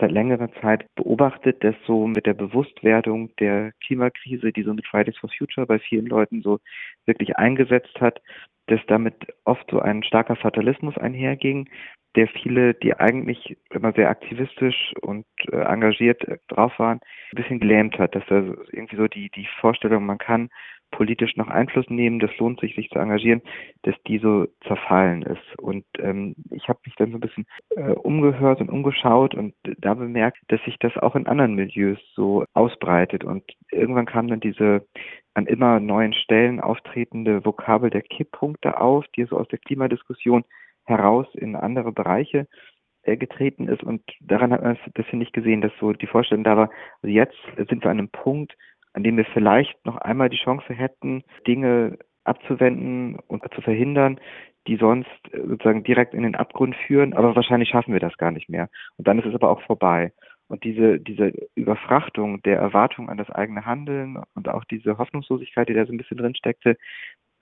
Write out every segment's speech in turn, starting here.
seit längerer Zeit beobachtet, dass so mit der Bewusstwerdung der Klimakrise, die so mit Fridays for Future bei vielen Leuten so wirklich eingesetzt hat, dass damit oft so ein starker Fatalismus einherging, der viele, die eigentlich immer sehr aktivistisch und äh, engagiert drauf waren, ein bisschen gelähmt hat, dass da irgendwie so die, die Vorstellung, man kann politisch noch Einfluss nehmen, das lohnt sich, sich zu engagieren, dass die so zerfallen ist. Und ähm, ich habe mich dann so ein bisschen äh, umgehört und umgeschaut und da bemerkt, dass sich das auch in anderen Milieus so ausbreitet. Und irgendwann kam dann diese an immer neuen Stellen auftretende Vokabel der Kipppunkte auf, die so aus der Klimadiskussion heraus in andere Bereiche äh, getreten ist und daran hat man es bisher nicht gesehen, dass so die Vorstellung da war, also jetzt sind wir an einem Punkt, an dem wir vielleicht noch einmal die Chance hätten, Dinge abzuwenden und zu verhindern, die sonst äh, sozusagen direkt in den Abgrund führen, aber wahrscheinlich schaffen wir das gar nicht mehr. Und dann ist es aber auch vorbei. Und diese, diese Überfrachtung der Erwartung an das eigene Handeln und auch diese Hoffnungslosigkeit, die da so ein bisschen drin steckte,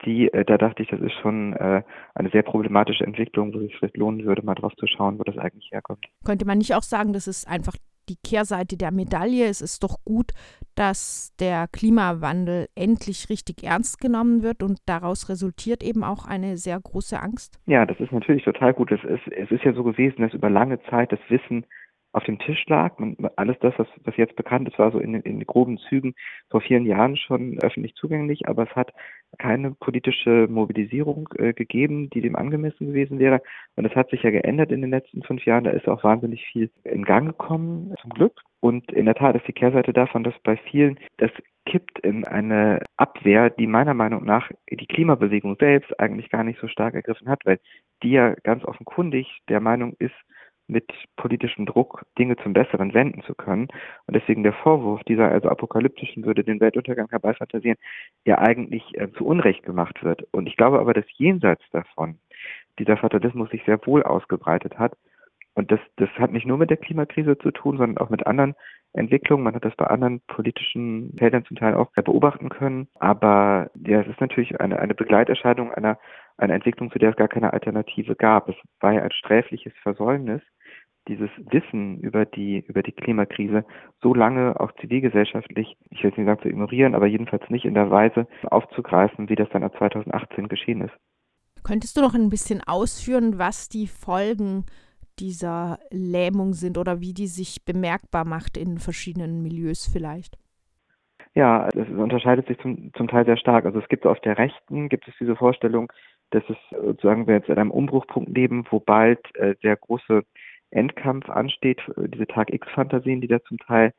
die, äh, da dachte ich, das ist schon äh, eine sehr problematische Entwicklung, wo es vielleicht lohnen würde, mal drauf zu schauen, wo das eigentlich herkommt. Könnte man nicht auch sagen, das ist einfach die Kehrseite der Medaille? Es ist doch gut, dass der Klimawandel endlich richtig ernst genommen wird und daraus resultiert eben auch eine sehr große Angst? Ja, das ist natürlich total gut. Es ist, es ist ja so gewesen, dass über lange Zeit das Wissen auf dem Tisch lag. Man, alles das, was, was jetzt bekannt ist, war so in, in groben Zügen vor vielen Jahren schon öffentlich zugänglich, aber es hat keine politische Mobilisierung äh, gegeben, die dem angemessen gewesen wäre. Und das hat sich ja geändert in den letzten fünf Jahren. Da ist auch wahnsinnig viel in Gang gekommen, zum Glück. Und in der Tat ist die Kehrseite davon, dass bei vielen das kippt in eine Abwehr, die meiner Meinung nach die Klimabewegung selbst eigentlich gar nicht so stark ergriffen hat, weil die ja ganz offenkundig der Meinung ist, mit politischem Druck Dinge zum Besseren wenden zu können. Und deswegen der Vorwurf dieser also apokalyptischen würde den Weltuntergang herbeifantasieren, ja eigentlich äh, zu Unrecht gemacht wird. Und ich glaube aber, dass jenseits davon dieser Fatalismus sich sehr wohl ausgebreitet hat. Und das, das hat nicht nur mit der Klimakrise zu tun, sondern auch mit anderen Entwicklungen. Man hat das bei anderen politischen Feldern zum Teil auch beobachten können. Aber ja, es ist natürlich eine, eine Begleiterscheinung einer, einer Entwicklung, zu der es gar keine Alternative gab. Es war ja ein sträfliches Versäumnis, dieses Wissen über die, über die Klimakrise so lange auch zivilgesellschaftlich, ich will es nicht sagen zu ignorieren, aber jedenfalls nicht in der Weise aufzugreifen, wie das dann ab 2018 geschehen ist. Könntest du noch ein bisschen ausführen, was die Folgen dieser Lähmung sind oder wie die sich bemerkbar macht in verschiedenen Milieus vielleicht? Ja, es unterscheidet sich zum, zum Teil sehr stark. Also es gibt auf der Rechten, gibt es diese Vorstellung, dass es sozusagen wir jetzt an einem Umbruchpunkt leben, wo bald äh, sehr große Endkampf ansteht, diese Tag X-Fantasien, die da zum Teil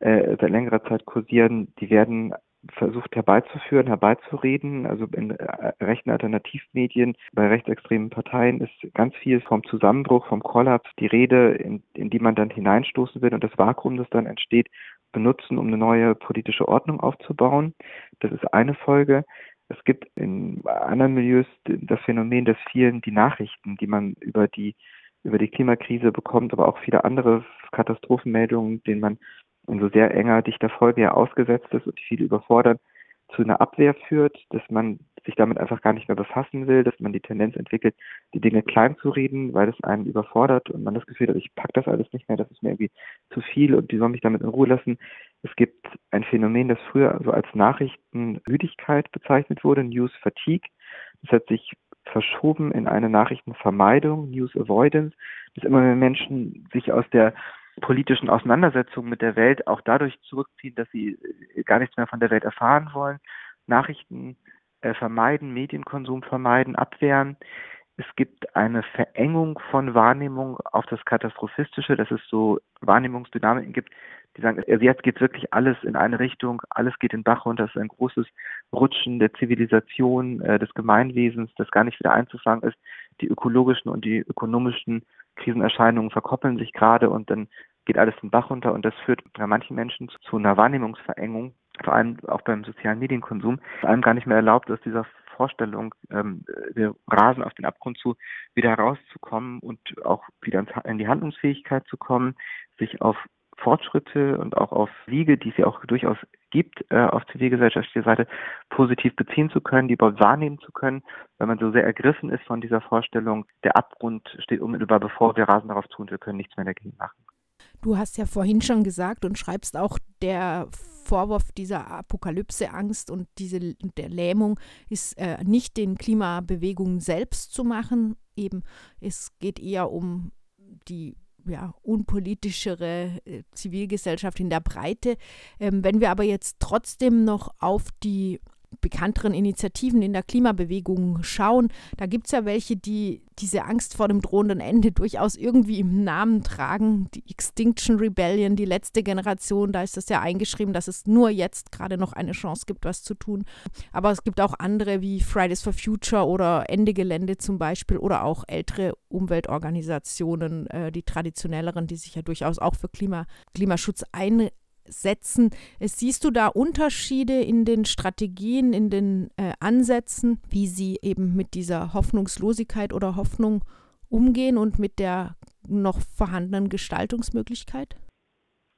äh, seit längerer Zeit kursieren, die werden versucht herbeizuführen, herbeizureden. Also in äh, rechten Alternativmedien, bei rechtsextremen Parteien ist ganz viel vom Zusammenbruch, vom Kollaps die Rede, in, in die man dann hineinstoßen will und das Vakuum, das dann entsteht, benutzen, um eine neue politische Ordnung aufzubauen. Das ist eine Folge. Es gibt in anderen Milieus das Phänomen, dass vielen die Nachrichten, die man über die über die Klimakrise bekommt, aber auch viele andere Katastrophenmeldungen, denen man in so sehr enger, dichter Folge ja ausgesetzt ist und die viele überfordern, zu einer Abwehr führt, dass man sich damit einfach gar nicht mehr befassen will, dass man die Tendenz entwickelt, die Dinge klein zu reden, weil es einen überfordert und man das Gefühl hat, ich pack das alles nicht mehr, das ist mir irgendwie zu viel und die sollen mich damit in Ruhe lassen. Es gibt ein Phänomen, das früher so als Nachrichtenmüdigkeit bezeichnet wurde, News Fatigue. Das hat sich verschoben in eine Nachrichtenvermeidung, News Avoidance, dass immer mehr Menschen sich aus der politischen Auseinandersetzung mit der Welt auch dadurch zurückziehen, dass sie äh, gar nichts mehr von der Welt erfahren wollen, Nachrichten äh, vermeiden, Medienkonsum vermeiden, abwehren. Es gibt eine Verengung von Wahrnehmung auf das Katastrophistische, dass es so Wahrnehmungsdynamiken gibt, die sagen, also jetzt geht wirklich alles in eine Richtung, alles geht den Bach runter, es ist ein großes Rutschen der Zivilisation, äh, des Gemeinwesens, das gar nicht wieder einzufangen ist. Die ökologischen und die ökonomischen Krisenerscheinungen verkoppeln sich gerade und dann geht alles den Bach runter. Und das führt bei manchen Menschen zu, einer Wahrnehmungsverengung, vor allem auch beim sozialen Medienkonsum, allem gar nicht mehr erlaubt aus dieser Vorstellung, ähm, wir rasen auf den Abgrund zu, wieder herauszukommen und auch wieder in die Handlungsfähigkeit zu kommen, sich auf Fortschritte und auch auf Siege, die es ja auch durchaus gibt, äh, auf zivilgesellschaftlicher Seite positiv beziehen zu können, die überhaupt wahrnehmen zu können, weil man so sehr ergriffen ist von dieser Vorstellung, der Abgrund steht unmittelbar bevor, wir rasen darauf zu und wir können nichts mehr dagegen machen. Du hast ja vorhin schon gesagt und schreibst auch, der Vorwurf dieser Apokalypseangst und diese, der Lähmung ist äh, nicht den Klimabewegungen selbst zu machen. Eben, es geht eher um die ja, unpolitischere äh, Zivilgesellschaft in der Breite. Ähm, wenn wir aber jetzt trotzdem noch auf die bekannteren Initiativen in der Klimabewegung schauen, da gibt es ja welche, die diese Angst vor dem drohenden Ende durchaus irgendwie im Namen tragen. Die Extinction Rebellion, die letzte Generation, da ist das ja eingeschrieben, dass es nur jetzt gerade noch eine Chance gibt, was zu tun. Aber es gibt auch andere wie Fridays for Future oder Ende Gelände zum Beispiel oder auch ältere Umweltorganisationen, äh, die traditionelleren, die sich ja durchaus auch für Klima, Klimaschutz einsetzen setzen. Siehst du da Unterschiede in den Strategien, in den äh, Ansätzen, wie sie eben mit dieser Hoffnungslosigkeit oder Hoffnung umgehen und mit der noch vorhandenen Gestaltungsmöglichkeit?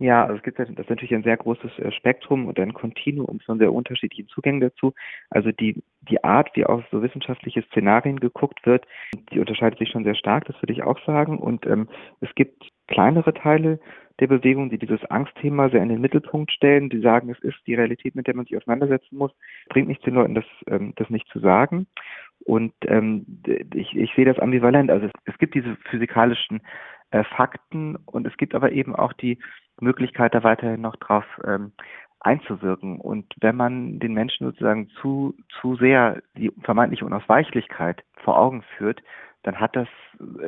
Ja, also es gibt das ist natürlich ein sehr großes äh, Spektrum und ein Kontinuum von sehr unterschiedlichen Zugängen dazu. Also die, die Art, wie auf so wissenschaftliche Szenarien geguckt wird, die unterscheidet sich schon sehr stark, das würde ich auch sagen. Und ähm, es gibt kleinere Teile der Bewegung, die dieses Angstthema sehr in den Mittelpunkt stellen, die sagen, es ist die Realität, mit der man sich auseinandersetzen muss. Bringt nichts den Leuten, das, ähm, das nicht zu sagen. Und ähm, ich, ich sehe das ambivalent. Also es, es gibt diese physikalischen äh, Fakten und es gibt aber eben auch die Möglichkeit, da weiterhin noch drauf ähm, einzuwirken. Und wenn man den Menschen sozusagen zu, zu sehr die vermeintliche Unausweichlichkeit vor Augen führt, dann hat das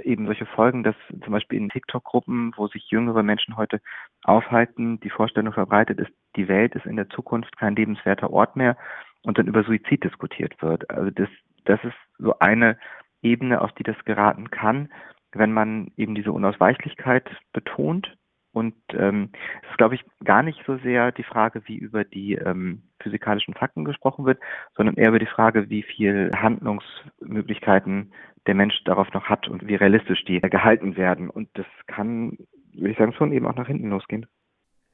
eben solche Folgen, dass zum Beispiel in TikTok-Gruppen, wo sich jüngere Menschen heute aufhalten, die Vorstellung verbreitet ist, die Welt ist in der Zukunft kein lebenswerter Ort mehr und dann über Suizid diskutiert wird. Also das, das ist so eine Ebene, auf die das geraten kann, wenn man eben diese Unausweichlichkeit betont und ähm, es ist, glaube ich, gar nicht so sehr die Frage, wie über die ähm, physikalischen Fakten gesprochen wird, sondern eher über die Frage, wie viel Handlungsmöglichkeiten der Mensch darauf noch hat und wie realistisch die gehalten werden. Und das kann, würde ich sagen, schon eben auch nach hinten losgehen.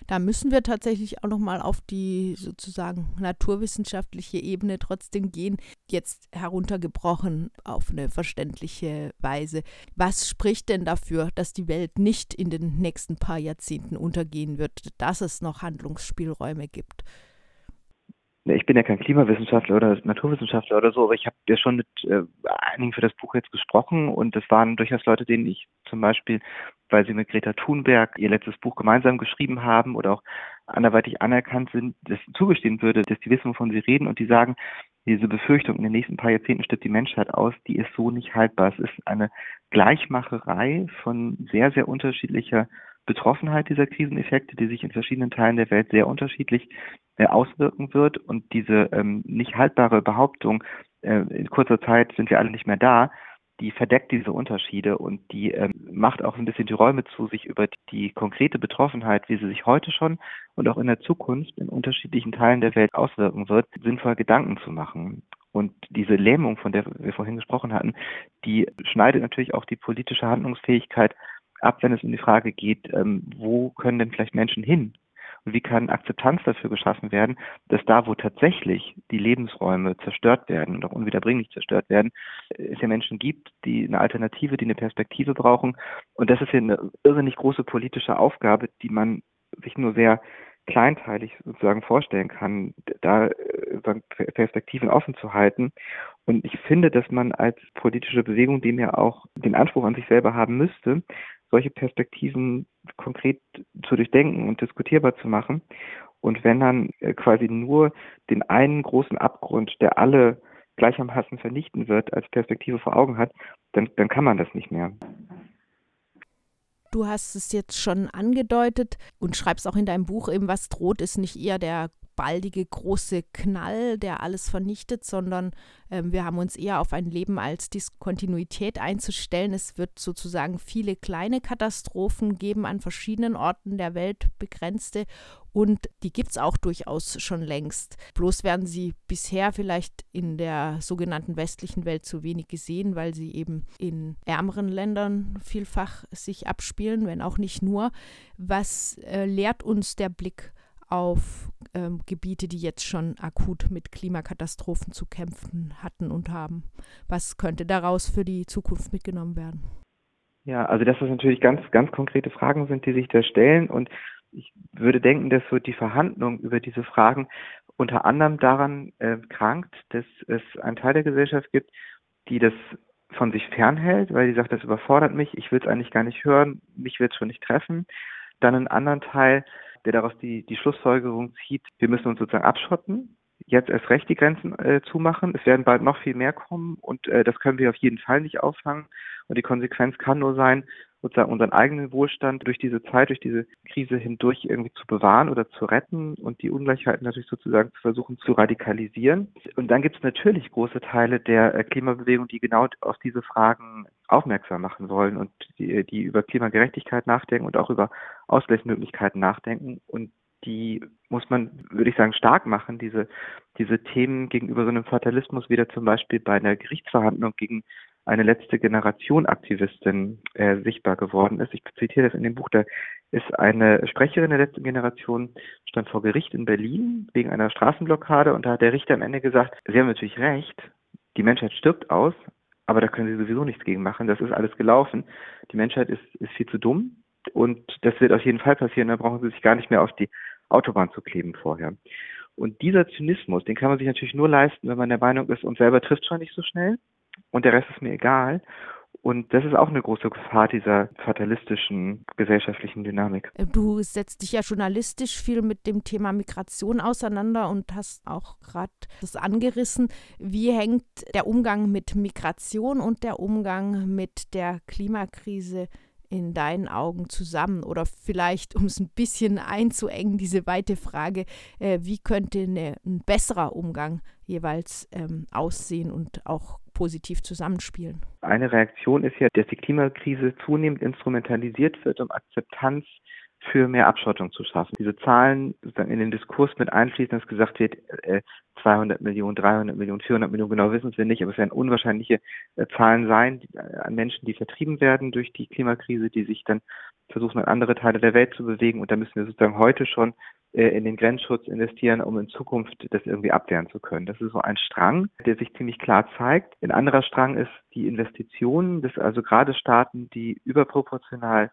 Da müssen wir tatsächlich auch nochmal auf die sozusagen naturwissenschaftliche Ebene trotzdem gehen, jetzt heruntergebrochen auf eine verständliche Weise. Was spricht denn dafür, dass die Welt nicht in den nächsten paar Jahrzehnten untergehen wird, dass es noch Handlungsspielräume gibt? Ich bin ja kein Klimawissenschaftler oder Naturwissenschaftler oder so, aber ich habe ja schon mit äh, einigen für das Buch jetzt gesprochen und es waren durchaus Leute, denen ich zum Beispiel, weil sie mit Greta Thunberg ihr letztes Buch gemeinsam geschrieben haben oder auch anderweitig anerkannt sind, das zugestehen würde, dass die wissen, wovon sie reden und die sagen, diese Befürchtung, in den nächsten paar Jahrzehnten stirbt die Menschheit aus, die ist so nicht haltbar. Es ist eine Gleichmacherei von sehr, sehr unterschiedlicher Betroffenheit dieser Kriseneffekte, die sich in verschiedenen Teilen der Welt sehr unterschiedlich äh, auswirken wird. Und diese ähm, nicht haltbare Behauptung, äh, in kurzer Zeit sind wir alle nicht mehr da, die verdeckt diese Unterschiede und die ähm, macht auch ein bisschen die Räume zu, sich über die, konkrete Betroffenheit, wie sie sich heute schon und auch in der Zukunft in unterschiedlichen Teilen der Welt auswirken wird, sinnvoll Gedanken zu machen. Und diese Lähmung, von der wir vorhin gesprochen hatten, die schneidet natürlich auch die politische Handlungsfähigkeit ab, wenn es um die Frage geht, ähm, wo können denn vielleicht Menschen hin? Und wie kann Akzeptanz dafür geschaffen werden, dass da, wo tatsächlich die Lebensräume zerstört werden und auch unwiederbringlich zerstört werden, es ja Menschen gibt, die eine Alternative, die eine Perspektive brauchen. Und das ist ja eine irrsinnig große politische Aufgabe, die man sich nur sehr kleinteilig sozusagen vorstellen kann, da äh, Perspektiven offen zu halten. Und ich finde, dass man als politische Bewegung dem ja auch den Anspruch an sich selber haben müsste, solche Perspektiven konkret zu durchdenken und diskutierbar zu machen. Und wenn dann äh, quasi nur den einen großen Abgrund, der alle gleichermaßen vernichten wird, als Perspektive vor Augen hat, dann, dann kann man das nicht mehr. Du hast es jetzt schon angedeutet und schreibst auch in deinem Buch eben, was droht, ist nicht eher der baldige große Knall, der alles vernichtet, sondern ähm, wir haben uns eher auf ein Leben als Diskontinuität einzustellen. Es wird sozusagen viele kleine Katastrophen geben an verschiedenen Orten der Welt, begrenzte. Und die gibt es auch durchaus schon längst. Bloß werden sie bisher vielleicht in der sogenannten westlichen Welt zu wenig gesehen, weil sie eben in ärmeren Ländern vielfach sich abspielen, wenn auch nicht nur. Was äh, lehrt uns der Blick auf ähm, Gebiete, die jetzt schon akut mit Klimakatastrophen zu kämpfen hatten und haben. Was könnte daraus für die Zukunft mitgenommen werden? Ja, also dass das natürlich ganz, ganz konkrete Fragen sind, die sich da stellen und ich würde denken, dass so die Verhandlung über diese Fragen unter anderem daran äh, krankt, dass es einen Teil der Gesellschaft gibt, die das von sich fernhält, weil die sagt, das überfordert mich, ich will es eigentlich gar nicht hören, mich wird es schon nicht treffen. Dann einen anderen Teil, der daraus die, die Schlussfolgerung zieht, wir müssen uns sozusagen abschotten, jetzt erst recht die Grenzen äh, zumachen. Es werden bald noch viel mehr kommen und äh, das können wir auf jeden Fall nicht auffangen. Und die Konsequenz kann nur sein, sozusagen unseren eigenen Wohlstand durch diese Zeit, durch diese Krise hindurch irgendwie zu bewahren oder zu retten und die Ungleichheiten natürlich sozusagen zu versuchen zu radikalisieren. Und dann gibt es natürlich große Teile der äh, Klimabewegung, die genau auf diese Fragen aufmerksam machen wollen und die, die über Klimagerechtigkeit nachdenken und auch über Ausgleichsmöglichkeiten nachdenken und die muss man, würde ich sagen, stark machen, diese, diese Themen gegenüber so einem Fatalismus, wie der zum Beispiel bei einer Gerichtsverhandlung gegen eine letzte Generation Aktivistin äh, sichtbar geworden ist. Ich zitiere das in dem Buch, da ist eine Sprecherin der letzten Generation, stand vor Gericht in Berlin wegen einer Straßenblockade und da hat der Richter am Ende gesagt, Sie haben natürlich recht, die Menschheit stirbt aus, aber da können Sie sowieso nichts gegen machen, das ist alles gelaufen. Die Menschheit ist, ist viel zu dumm und das wird auf jeden Fall passieren, da brauchen Sie sich gar nicht mehr auf die Autobahn zu kleben vorher. Und dieser Zynismus, den kann man sich natürlich nur leisten, wenn man der Meinung ist, uns selber trifft schon nicht so schnell und der Rest ist mir egal. Und das ist auch eine große Gefahr dieser fatalistischen gesellschaftlichen Dynamik. Du setzt dich ja journalistisch viel mit dem Thema Migration auseinander und hast auch gerade das angerissen. Wie hängt der Umgang mit Migration und der Umgang mit der Klimakrise in deinen Augen zusammen? Oder vielleicht, um es ein bisschen einzuengen, diese weite Frage, äh, wie könnte eine, ein besserer Umgang jeweils ähm, aussehen und auch positiv zusammenspielen. Eine Reaktion ist ja, dass die Klimakrise zunehmend instrumentalisiert wird, um Akzeptanz für mehr Abschottung zu schaffen. Diese Zahlen sozusagen in den Diskurs mit einfließen, dass gesagt wird, äh, 200 Millionen, 300 Millionen, 400 Millionen, genau wissen wir nicht, aber es werden unwahrscheinliche äh, Zahlen sein äh, an Menschen, die vertrieben werden durch die Klimakrise, die sich dann versuchen, in andere Teile der Welt zu bewegen. Und da müssen wir sozusagen heute schon äh, in den Grenzschutz investieren, um in Zukunft das irgendwie abwehren zu können. Das ist so ein Strang, der sich ziemlich klar zeigt. Ein anderer Strang ist die Investitionen, das also gerade Staaten, die überproportional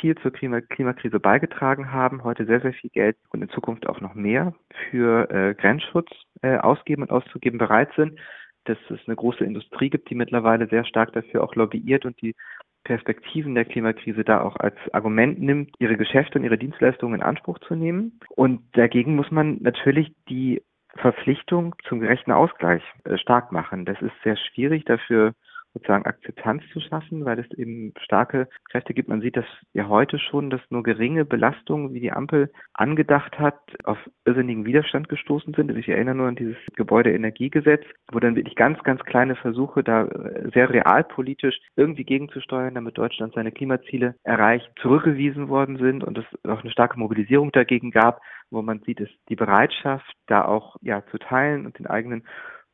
viel zur Klima Klimakrise beigetragen haben, heute sehr, sehr viel Geld und in Zukunft auch noch mehr für äh, Grenzschutz äh, ausgeben und auszugeben bereit sind. Dass es eine große Industrie gibt, die mittlerweile sehr stark dafür auch lobbyiert und die Perspektiven der Klimakrise da auch als Argument nimmt, ihre Geschäfte und ihre Dienstleistungen in Anspruch zu nehmen. Und dagegen muss man natürlich die Verpflichtung zum gerechten Ausgleich äh, stark machen. Das ist sehr schwierig. Dafür sozusagen Akzeptanz zu schaffen, weil es eben starke Kräfte gibt. Man sieht das ja heute schon, dass nur geringe Belastungen, wie die Ampel angedacht hat, auf irrsinnigen Widerstand gestoßen sind. Ich erinnere nur an dieses Gebäudeenergiegesetz, wo dann wirklich ganz, ganz kleine Versuche, da äh, sehr realpolitisch irgendwie gegenzusteuern, damit Deutschland seine Klimaziele erreicht, zurückgewiesen worden sind und es auch eine starke Mobilisierung dagegen gab, wo man sieht, dass die Bereitschaft, da auch ja zu teilen und den eigenen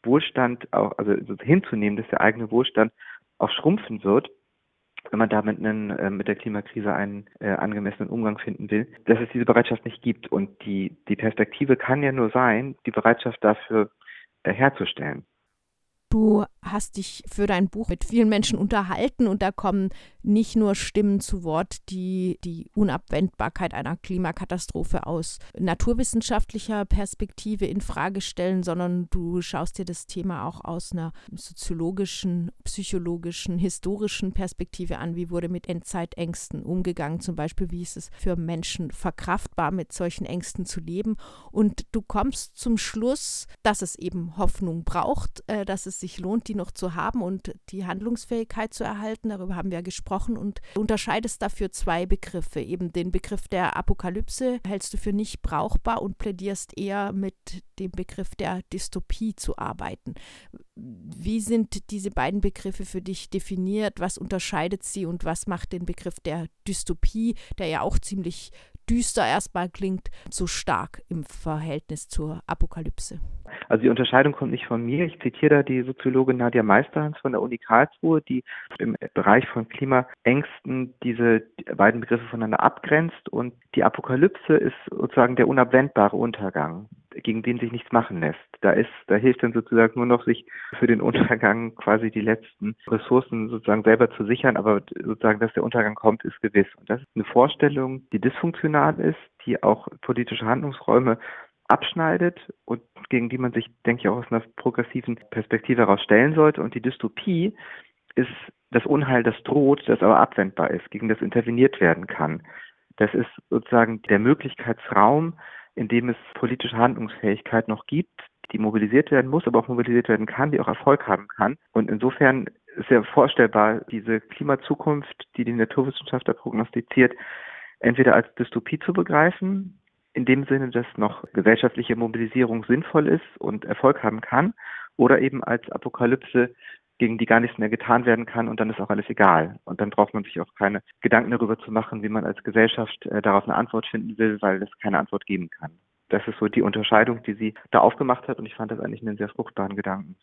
Wohlstand auch, also hinzunehmen, dass der eigene Wohlstand auch schrumpfen wird, wenn man damit einen, äh, mit der Klimakrise einen äh, angemessenen Umgang finden will, dass es diese Bereitschaft nicht gibt. Und die, die Perspektive kann ja nur sein, die Bereitschaft dafür äh, herzustellen. Du hast dich für dein Buch mit vielen Menschen unterhalten und da kommen nicht nur Stimmen zu Wort, die die Unabwendbarkeit einer Klimakatastrophe aus naturwissenschaftlicher Perspektive in Frage stellen, sondern du schaust dir das Thema auch aus einer soziologischen, psychologischen, historischen Perspektive an. Wie wurde mit Endzeitängsten umgegangen? Zum Beispiel, wie ist es für Menschen verkraftbar, mit solchen Ängsten zu leben? Und du kommst zum Schluss, dass es eben Hoffnung braucht, äh, dass es sich lohnt, die noch zu haben und die Handlungsfähigkeit zu erhalten. Darüber haben wir gesprochen und unterscheidest dafür zwei Begriffe. Eben den Begriff der Apokalypse hältst du für nicht brauchbar und plädierst eher mit dem Begriff der Dystopie zu arbeiten. Wie sind diese beiden Begriffe für dich definiert? Was unterscheidet sie und was macht den Begriff der Dystopie, der ja auch ziemlich düster erstmal klingt, so stark im Verhältnis zur Apokalypse? Also die Unterscheidung kommt nicht von mir. Ich zitiere da die Soziologin Nadia Meisterhans von der Uni Karlsruhe, die im Bereich von Klimaängsten diese beiden Begriffe voneinander abgrenzt und die Apokalypse ist sozusagen der unabwendbare Untergang gegen den sich nichts machen lässt. Da ist, da hilft dann sozusagen nur noch, sich für den Untergang quasi die letzten Ressourcen sozusagen selber zu sichern, aber sozusagen, dass der Untergang kommt, ist gewiss. Und das ist eine Vorstellung, die dysfunktional ist, die auch politische Handlungsräume abschneidet und gegen die man sich, denke ich, auch aus einer progressiven Perspektive heraus stellen sollte. Und die Dystopie ist das Unheil, das droht, das aber abwendbar ist, gegen das interveniert werden kann. Das ist sozusagen der Möglichkeitsraum, in dem es politische Handlungsfähigkeit noch gibt, die mobilisiert werden muss, aber auch mobilisiert werden kann, die auch Erfolg haben kann. Und insofern ist ja vorstellbar, diese Klimazukunft, die die Naturwissenschaftler prognostiziert, entweder als Dystopie zu begreifen, in dem Sinne, dass noch gesellschaftliche Mobilisierung sinnvoll ist und Erfolg haben kann, oder eben als Apokalypse, gegen die gar nichts mehr getan werden kann und dann ist auch alles egal. Und dann braucht man sich auch keine Gedanken darüber zu machen, wie man als Gesellschaft äh, darauf eine Antwort finden will, weil es keine Antwort geben kann. Das ist so die Unterscheidung, die sie da aufgemacht hat und ich fand das eigentlich einen sehr fruchtbaren Gedanken.